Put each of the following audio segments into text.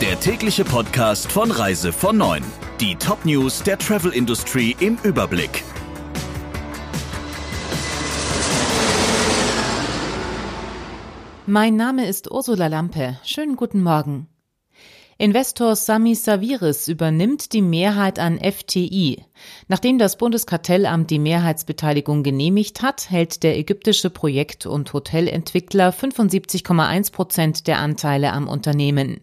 Der tägliche Podcast von Reise von 9. Die Top-News der Travel Industry im Überblick. Mein Name ist Ursula Lampe. Schönen guten Morgen. Investor Sami Saviris übernimmt die Mehrheit an FTI. Nachdem das Bundeskartellamt die Mehrheitsbeteiligung genehmigt hat, hält der ägyptische Projekt- und Hotelentwickler 75,1 Prozent der Anteile am Unternehmen.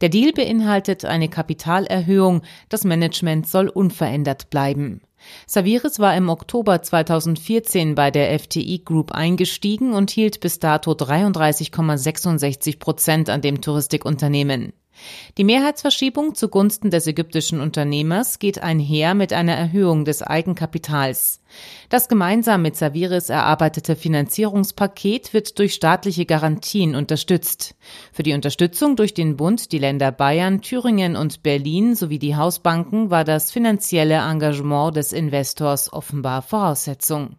Der Deal beinhaltet eine Kapitalerhöhung, das Management soll unverändert bleiben. Saviris war im Oktober 2014 bei der FTI Group eingestiegen und hielt bis dato 33,66 Prozent an dem Touristikunternehmen. Die Mehrheitsverschiebung zugunsten des ägyptischen Unternehmers geht einher mit einer Erhöhung des Eigenkapitals. Das gemeinsam mit Saviris erarbeitete Finanzierungspaket wird durch staatliche Garantien unterstützt. Für die Unterstützung durch den Bund, die Länder Bayern, Thüringen und Berlin sowie die Hausbanken war das finanzielle Engagement des Investors offenbar Voraussetzung.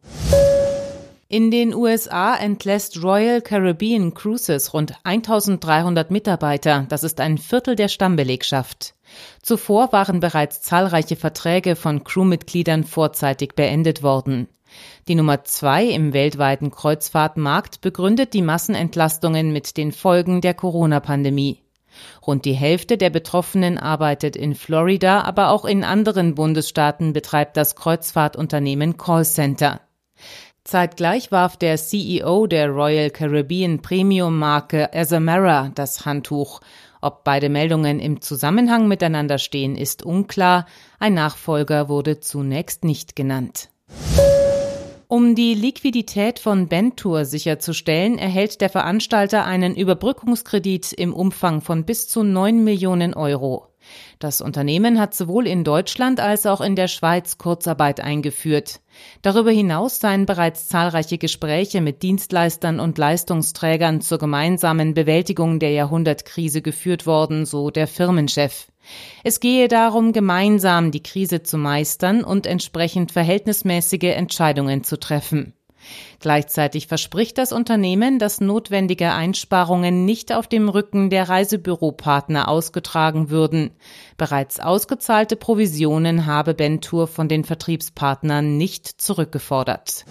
In den USA entlässt Royal Caribbean Cruises rund 1300 Mitarbeiter. Das ist ein Viertel der Stammbelegschaft. Zuvor waren bereits zahlreiche Verträge von Crewmitgliedern vorzeitig beendet worden. Die Nummer zwei im weltweiten Kreuzfahrtmarkt begründet die Massenentlastungen mit den Folgen der Corona-Pandemie. Rund die Hälfte der Betroffenen arbeitet in Florida, aber auch in anderen Bundesstaaten betreibt das Kreuzfahrtunternehmen Callcenter. Zeitgleich warf der CEO der Royal Caribbean Premium Marke Azamara das Handtuch. Ob beide Meldungen im Zusammenhang miteinander stehen, ist unklar. Ein Nachfolger wurde zunächst nicht genannt. Um die Liquidität von Bentour sicherzustellen, erhält der Veranstalter einen Überbrückungskredit im Umfang von bis zu 9 Millionen Euro. Das Unternehmen hat sowohl in Deutschland als auch in der Schweiz Kurzarbeit eingeführt. Darüber hinaus seien bereits zahlreiche Gespräche mit Dienstleistern und Leistungsträgern zur gemeinsamen Bewältigung der Jahrhundertkrise geführt worden, so der Firmenchef. Es gehe darum, gemeinsam die Krise zu meistern und entsprechend verhältnismäßige Entscheidungen zu treffen. Gleichzeitig verspricht das Unternehmen, dass notwendige Einsparungen nicht auf dem Rücken der Reisebüropartner ausgetragen würden. Bereits ausgezahlte Provisionen habe Bentour von den Vertriebspartnern nicht zurückgefordert.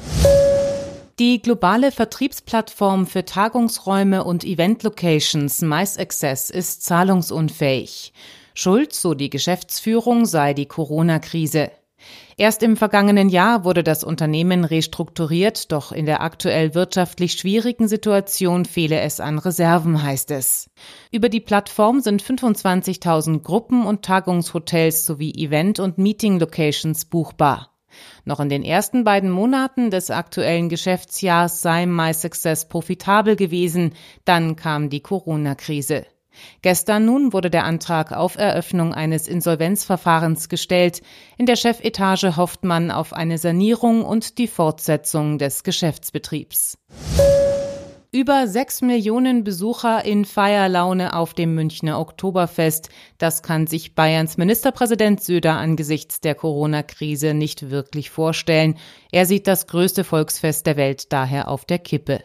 Die globale Vertriebsplattform für Tagungsräume und Event-Locations Mice Access ist zahlungsunfähig. Schuld, so die Geschäftsführung, sei die Corona-Krise. Erst im vergangenen Jahr wurde das Unternehmen restrukturiert, doch in der aktuell wirtschaftlich schwierigen Situation fehle es an Reserven, heißt es. Über die Plattform sind 25.000 Gruppen und Tagungshotels sowie Event- und Meeting-Locations buchbar. Noch in den ersten beiden Monaten des aktuellen Geschäftsjahrs sei MySuccess profitabel gewesen, dann kam die Corona-Krise. Gestern nun wurde der Antrag auf Eröffnung eines Insolvenzverfahrens gestellt. In der Chefetage hofft man auf eine Sanierung und die Fortsetzung des Geschäftsbetriebs. Über sechs Millionen Besucher in Feierlaune auf dem Münchner Oktoberfest. Das kann sich Bayerns Ministerpräsident Söder angesichts der Corona-Krise nicht wirklich vorstellen. Er sieht das größte Volksfest der Welt daher auf der Kippe.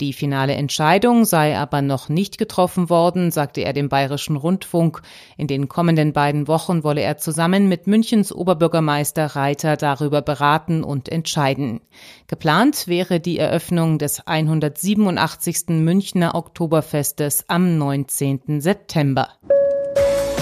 Die finale Entscheidung sei aber noch nicht getroffen worden, sagte er dem Bayerischen Rundfunk. In den kommenden beiden Wochen wolle er zusammen mit Münchens Oberbürgermeister Reiter darüber beraten und entscheiden. Geplant wäre die Eröffnung des 187. Münchner Oktoberfestes am 19. September.